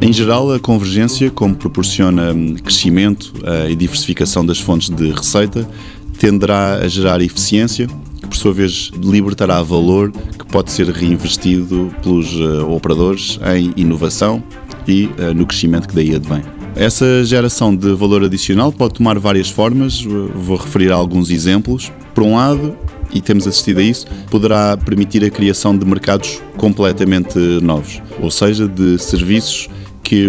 Em geral, a convergência, como proporciona hum, crescimento e diversificação das fontes de receita, tenderá a gerar eficiência, que por sua vez libertará valor que pode ser reinvestido pelos uh, operadores em inovação e uh, no crescimento que daí advém. Essa geração de valor adicional pode tomar várias formas, vou referir a alguns exemplos. Por um lado, e temos assistido a isso, poderá permitir a criação de mercados completamente novos, ou seja, de serviços que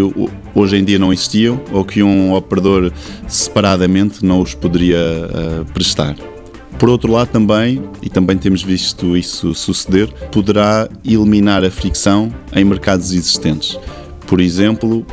hoje em dia não existiam ou que um operador separadamente não os poderia uh, prestar. Por outro lado, também, e também temos visto isso suceder, poderá eliminar a fricção em mercados existentes. Por exemplo,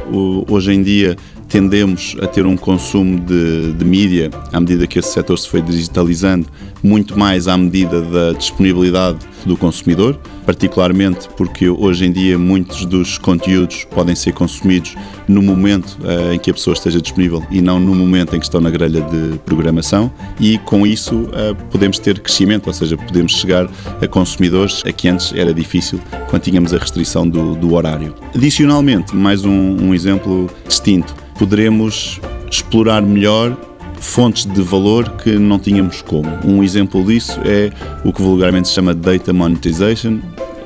hoje em dia tendemos a ter um consumo de, de mídia, à medida que esse setor se foi digitalizando, muito mais à medida da disponibilidade do consumidor, particularmente porque hoje em dia muitos dos conteúdos podem ser consumidos no momento uh, em que a pessoa esteja disponível e não no momento em que estão na grelha de programação e com isso uh, podemos ter crescimento, ou seja, podemos chegar a consumidores a que antes era difícil quando tínhamos a restrição do, do horário. Adicionalmente, mais um, um exemplo distinto, poderemos explorar melhor fontes de valor que não tínhamos como. Um exemplo disso é o que vulgarmente se chama Data Monetization,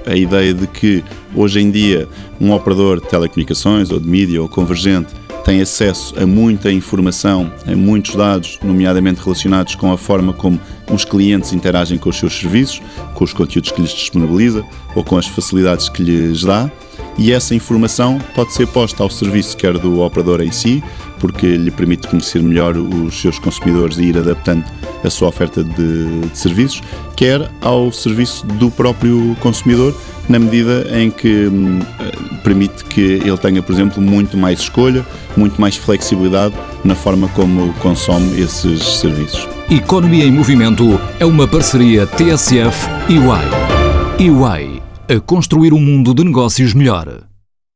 a ideia de que hoje em dia um operador de telecomunicações ou de mídia ou convergente tem acesso a muita informação, a muitos dados, nomeadamente relacionados com a forma como os clientes interagem com os seus serviços, com os conteúdos que lhes disponibiliza ou com as facilidades que lhes dá e essa informação pode ser posta ao serviço quer do operador em si, porque lhe permite conhecer melhor os seus consumidores e ir adaptando a sua oferta de, de serviços, quer ao serviço do próprio consumidor, na medida em que hum, permite que ele tenha, por exemplo, muito mais escolha, muito mais flexibilidade na forma como consome esses serviços. Economia em Movimento é uma parceria TSF e UI. UI a construir um mundo de negócios melhor.